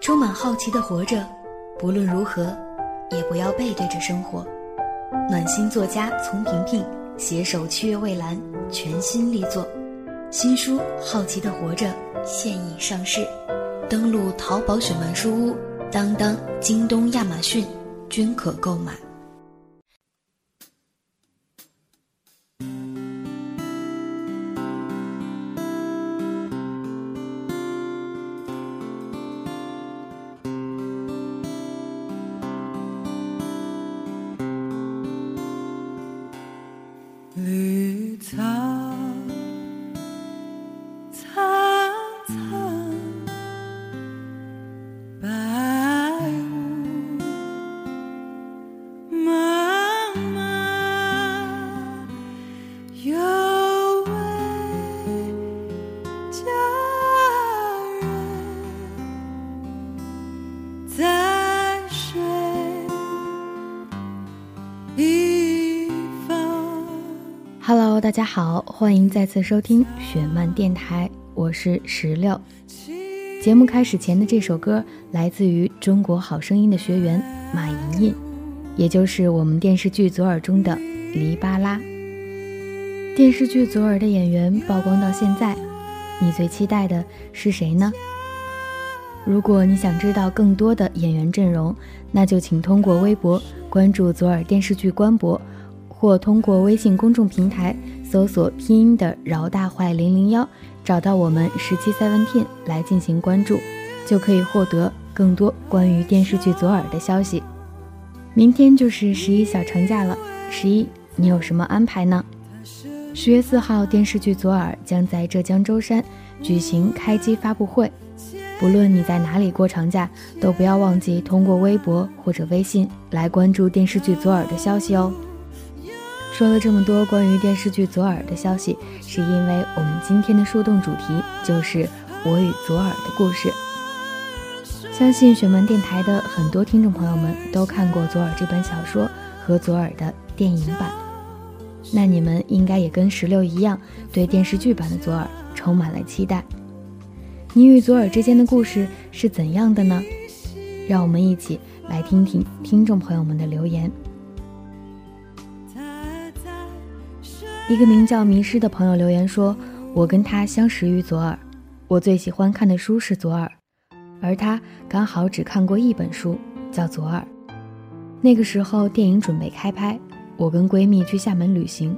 充满好奇的活着，不论如何，也不要背对着生活。暖心作家丛萍萍携手七月蔚蓝全新力作，新书《好奇的活着》现已上市，登录淘宝雪漫书屋、当当、京东、亚马逊均可购买。大家好，欢迎再次收听雪漫电台，我是石榴。节目开始前的这首歌来自于《中国好声音》的学员马莹莹，也就是我们电视剧《左耳》中的黎巴拉。电视剧《左耳》的演员曝光到现在，你最期待的是谁呢？如果你想知道更多的演员阵容，那就请通过微博关注《左耳》电视剧官博。或通过微信公众平台搜索拼音的饶大坏零零幺，找到我们十七 seventeen 来进行关注，就可以获得更多关于电视剧《左耳》的消息。明天就是十一小长假了，十一你有什么安排呢？十月四号，电视剧《左耳》将在浙江舟山举行开机发布会，不论你在哪里过长假，都不要忘记通过微博或者微信来关注电视剧《左耳》的消息哦。说了这么多关于电视剧《左耳》的消息，是因为我们今天的树洞主题就是我与左耳的故事。相信雪门电台的很多听众朋友们都看过《左耳》这本小说和《左耳》的电影版，那你们应该也跟石榴一样，对电视剧版的《左耳》充满了期待。你与左耳之间的故事是怎样的呢？让我们一起来听听听众朋友们的留言。一个名叫迷失的朋友留言说：“我跟他相识于左耳，我最喜欢看的书是左耳，而他刚好只看过一本书，叫左耳。那个时候电影准备开拍，我跟闺蜜去厦门旅行，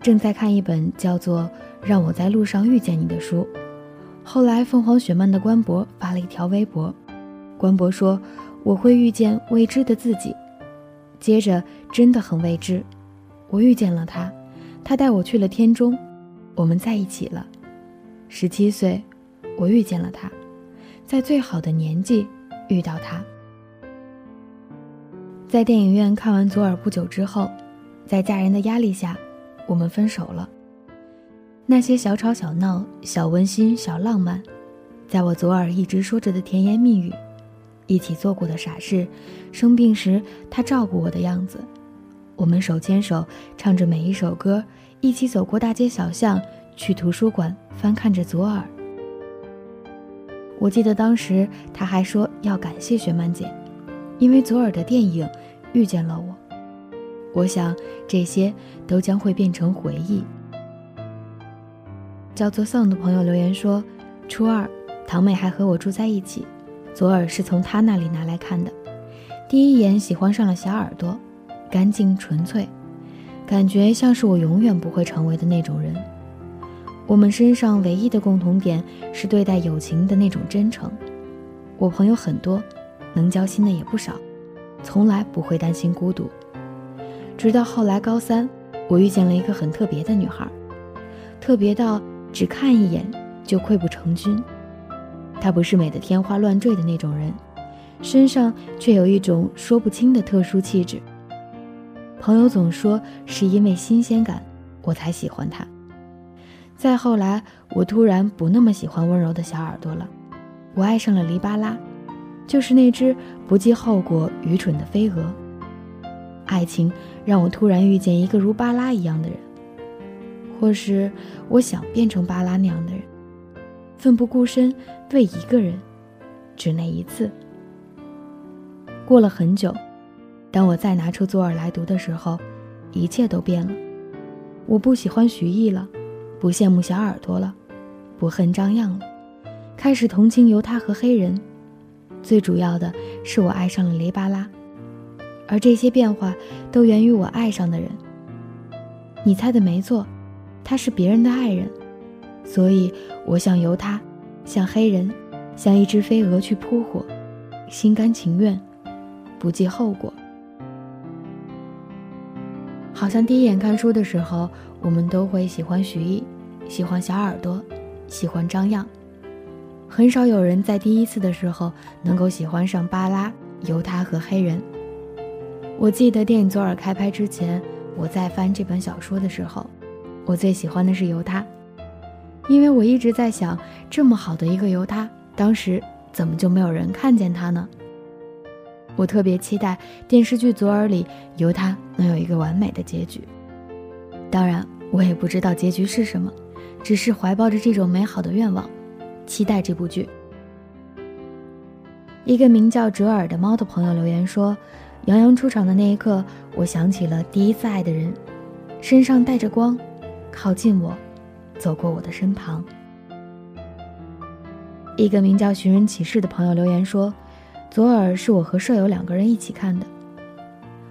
正在看一本叫做《让我在路上遇见你》的书。后来凤凰雪漫的官博发了一条微博，官博说我会遇见未知的自己。接着真的很未知，我遇见了他。”他带我去了天中，我们在一起了。十七岁，我遇见了他，在最好的年纪遇到他。在电影院看完《左耳》不久之后，在家人的压力下，我们分手了。那些小吵小闹、小温馨、小浪漫，在我左耳一直说着的甜言蜜语，一起做过的傻事，生病时他照顾我的样子。我们手牵手唱着每一首歌，一起走过大街小巷，去图书馆翻看着左耳。我记得当时他还说要感谢雪曼姐，因为左耳的电影遇见了我。我想这些都将会变成回忆。叫做丧的朋友留言说，初二堂妹还和我住在一起，左耳是从她那里拿来看的，第一眼喜欢上了小耳朵。干净纯粹，感觉像是我永远不会成为的那种人。我们身上唯一的共同点是对待友情的那种真诚。我朋友很多，能交心的也不少，从来不会担心孤独。直到后来高三，我遇见了一个很特别的女孩，特别到只看一眼就溃不成军。她不是美得天花乱坠的那种人，身上却有一种说不清的特殊气质。朋友总说是因为新鲜感，我才喜欢他。再后来，我突然不那么喜欢温柔的小耳朵了，我爱上了黎巴拉，就是那只不计后果、愚蠢的飞蛾。爱情让我突然遇见一个如巴拉一样的人，或是我想变成巴拉那样的人，奋不顾身为一个人，只那一次。过了很久，当我再拿出左耳来读的时候，一切都变了。我不喜欢徐艺了，不羡慕小耳朵了，不恨张漾了，开始同情犹他和黑人。最主要的是，我爱上了雷巴拉，而这些变化都源于我爱上的人。你猜的没错，他是别人的爱人，所以我想由他，像黑人，像一只飞蛾去扑火，心甘情愿，不计后果。好像第一眼看书的时候，我们都会喜欢徐艺，喜欢小耳朵，喜欢张漾。很少有人在第一次的时候能够喜欢上巴拉、犹他和黑人。我记得电影《左耳》开拍之前，我在翻这本小说的时候，我最喜欢的是犹他，因为我一直在想，这么好的一个犹他，当时怎么就没有人看见他呢？我特别期待电视剧《左耳》里由他能有一个完美的结局。当然，我也不知道结局是什么，只是怀抱着这种美好的愿望。期待这部剧。一个名叫哲尔的猫的朋友留言说：“杨洋出场的那一刻，我想起了第一次爱的人，身上带着光，靠近我，走过我的身旁。”一个名叫寻人启事的朋友留言说：“左耳是我和舍友两个人一起看的，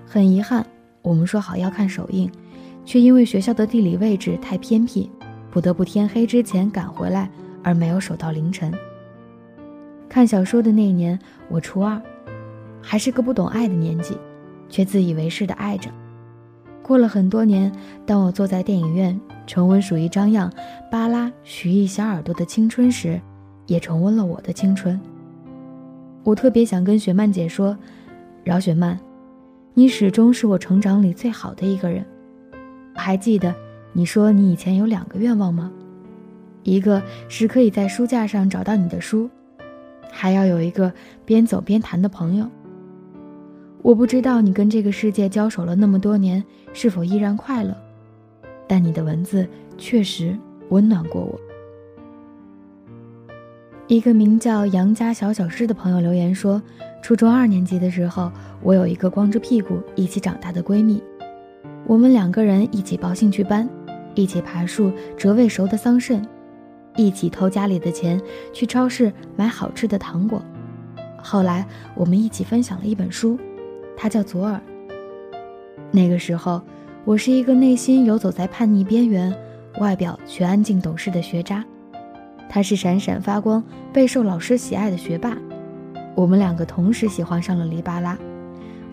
很遗憾，我们说好要看首映，却因为学校的地理位置太偏僻，不得不天黑之前赶回来。”而没有守到凌晨。看小说的那一年，我初二，还是个不懂爱的年纪，却自以为是的爱着。过了很多年，当我坐在电影院重温属于张漾、巴拉、徐艺小耳朵的青春时，也重温了我的青春。我特别想跟雪曼姐说：“饶雪曼，你始终是我成长里最好的一个人。”还记得你说你以前有两个愿望吗？一个是可以在书架上找到你的书，还要有一个边走边谈的朋友。我不知道你跟这个世界交手了那么多年，是否依然快乐，但你的文字确实温暖过我。一个名叫杨家小小诗的朋友留言说：初中二年级的时候，我有一个光着屁股一起长大的闺蜜，我们两个人一起报兴趣班，一起爬树折未熟的桑葚。一起偷家里的钱去超市买好吃的糖果，后来我们一起分享了一本书，它叫《左耳》。那个时候，我是一个内心游走在叛逆边缘，外表却安静懂事的学渣，他是闪闪发光、备受老师喜爱的学霸。我们两个同时喜欢上了黎巴拉，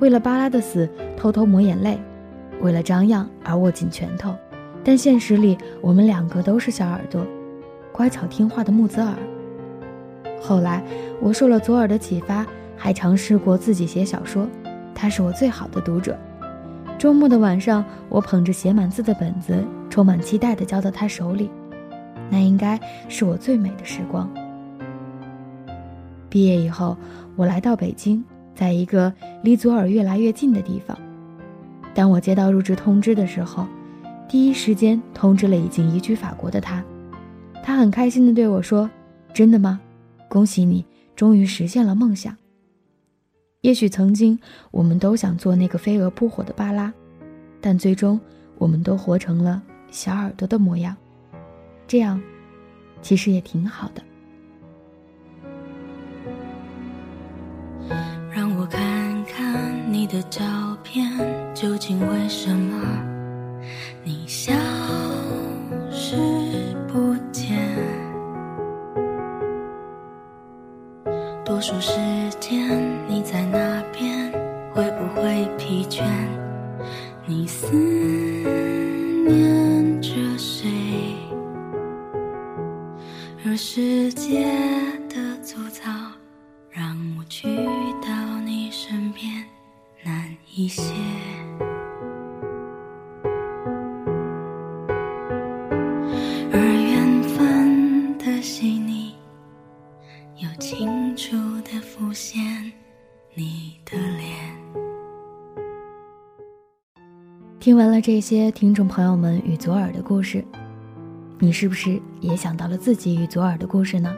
为了巴拉的死偷偷抹眼泪，为了张漾而握紧拳头，但现实里我们两个都是小耳朵。乖巧听话的木子耳。后来，我受了左耳的启发，还尝试过自己写小说。他是我最好的读者。周末的晚上，我捧着写满字的本子，充满期待地交到他手里。那应该是我最美的时光。毕业以后，我来到北京，在一个离左耳越来越近的地方。当我接到入职通知的时候，第一时间通知了已经移居法国的他。他很开心地对我说：“真的吗？恭喜你，终于实现了梦想。也许曾经我们都想做那个飞蛾扑火的巴拉，但最终我们都活成了小耳朵的模样。这样，其实也挺好的。”让我看看你的照片，究竟为什么听完了这些听众朋友们与左耳的故事，你是不是也想到了自己与左耳的故事呢？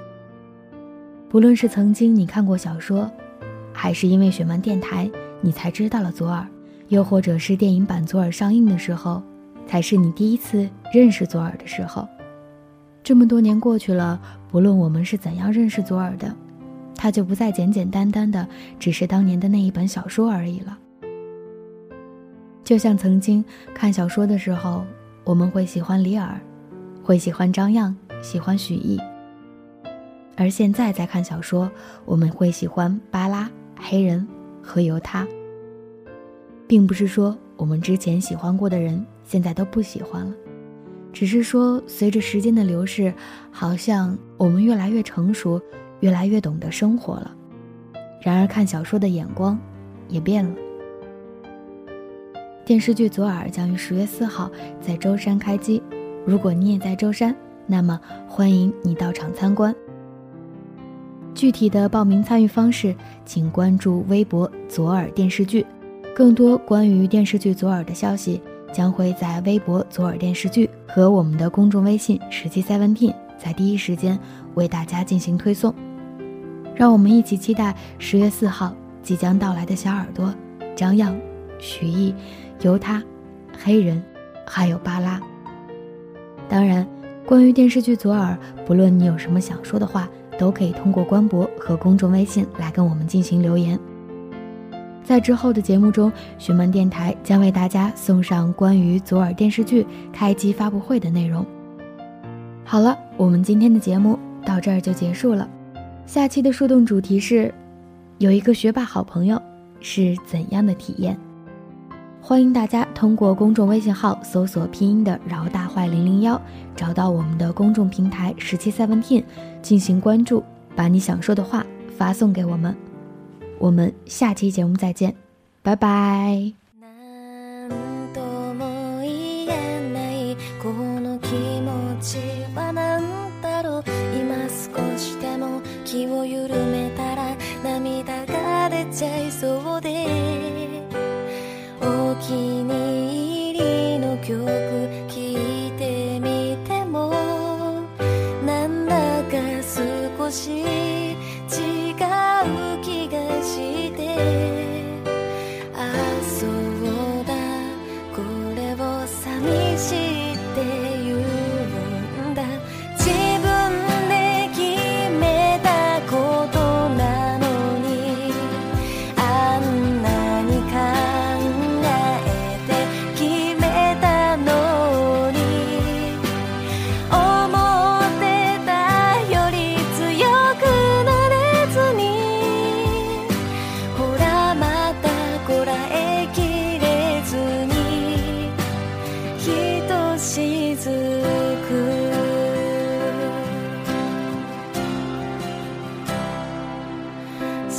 不论是曾经你看过小说，还是因为雪漫电台你才知道了左耳，又或者是电影版左耳上映的时候，才是你第一次认识左耳的时候。这么多年过去了，不论我们是怎样认识左耳的，他就不再简简单单的只是当年的那一本小说而已了。就像曾经看小说的时候，我们会喜欢李耳，会喜欢张漾，喜欢许弋；而现在在看小说，我们会喜欢巴拉、黑人和由他。并不是说我们之前喜欢过的人现在都不喜欢了。只是说，随着时间的流逝，好像我们越来越成熟，越来越懂得生活了。然而，看小说的眼光也变了。电视剧《左耳》将于十月四号在舟山开机，如果你也在舟山，那么欢迎你到场参观。具体的报名参与方式，请关注微博“左耳电视剧”，更多关于电视剧《左耳》的消息。将会在微博左耳电视剧和我们的公众微信十七 seventeen 在第一时间为大家进行推送，让我们一起期待十月四号即将到来的小耳朵张漾、徐艺、由他、黑人，还有巴拉。当然，关于电视剧左耳，不论你有什么想说的话，都可以通过官博和公众微信来跟我们进行留言。在之后的节目中，雪漫电台将为大家送上关于左耳电视剧开机发布会的内容。好了，我们今天的节目到这儿就结束了。下期的树洞主题是：有一个学霸好朋友是怎样的体验？欢迎大家通过公众微信号搜索拼音的饶大坏零零幺找到我们的公众平台十七 seventeen 进行关注把你想说的话发送给我们。我们下期节目再见拜拜。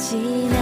心。